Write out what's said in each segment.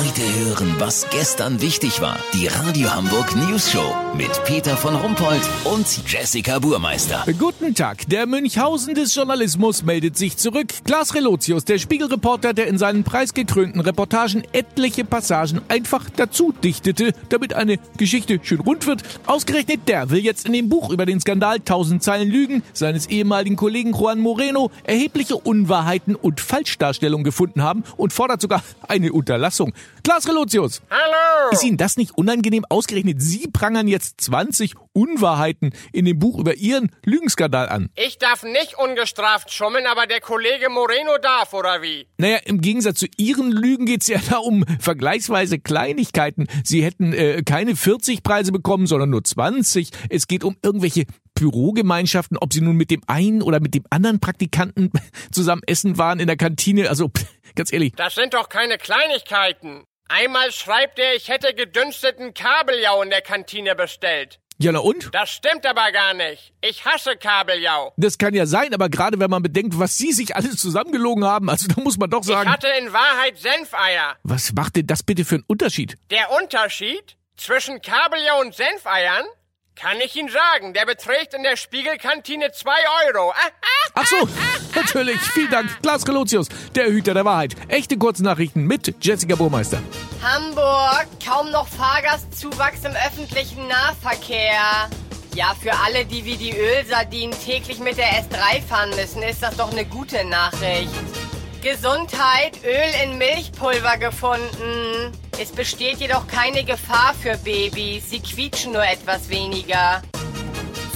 Heute hören, was gestern wichtig war. Die Radio Hamburg News Show mit Peter von Rumpold und Jessica Burmeister. Guten Tag. Der Münchhausen des Journalismus meldet sich zurück. Klaas Relotius, der Spiegelreporter, der in seinen preisgekrönten Reportagen etliche Passagen einfach dazu dichtete, damit eine Geschichte schön rund wird. Ausgerechnet der will jetzt in dem Buch über den Skandal 1000 Zeilen Lügen seines ehemaligen Kollegen Juan Moreno erhebliche Unwahrheiten und Falschdarstellungen gefunden haben und fordert sogar eine Unterlassung. Klaas Relotius. Hallo! Ist Ihnen das nicht unangenehm? Ausgerechnet Sie prangern jetzt 20 Unwahrheiten in dem Buch über Ihren Lügenskandal an. Ich darf nicht ungestraft schummeln, aber der Kollege Moreno darf, oder wie? Naja, im Gegensatz zu Ihren Lügen geht's ja da um vergleichsweise Kleinigkeiten. Sie hätten äh, keine 40 Preise bekommen, sondern nur 20. Es geht um irgendwelche Bürogemeinschaften, ob sie nun mit dem einen oder mit dem anderen Praktikanten zusammen essen waren in der Kantine. Also ganz ehrlich. Das sind doch keine Kleinigkeiten. Einmal schreibt er, ich hätte gedünsteten Kabeljau in der Kantine bestellt. Ja, na und? Das stimmt aber gar nicht. Ich hasse Kabeljau. Das kann ja sein, aber gerade wenn man bedenkt, was Sie sich alles zusammengelogen haben, also da muss man doch sagen. Ich hatte in Wahrheit Senfeier. Was macht denn das bitte für einen Unterschied? Der Unterschied zwischen Kabeljau und Senfeiern kann ich Ihnen sagen. Der beträgt in der Spiegelkantine zwei Euro. Ah, ah, Ach so, natürlich. Vielen Dank. Klaas Relotius, der Hüter der Wahrheit. Echte Kurznachrichten mit Jessica Burmeister. Hamburg, kaum noch Fahrgastzuwachs im öffentlichen Nahverkehr. Ja, für alle, die wie die Ölsardinen täglich mit der S3 fahren müssen, ist das doch eine gute Nachricht. Gesundheit, Öl in Milchpulver gefunden. Es besteht jedoch keine Gefahr für Babys, sie quietschen nur etwas weniger.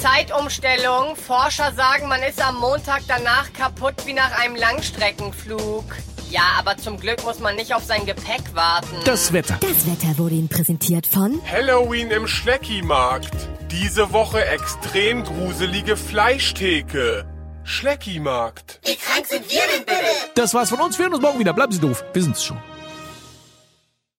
Zeitumstellung, Forscher sagen, man ist am Montag danach kaputt wie nach einem Langstreckenflug. Ja, aber zum Glück muss man nicht auf sein Gepäck warten. Das Wetter. Das Wetter wurde Ihnen präsentiert von Halloween im Schleckimarkt. Diese Woche extrem gruselige Fleischtheke. Schleckimarkt. Das war's von uns. Wir hören uns morgen wieder. Bleiben Sie doof. Wir sind's schon.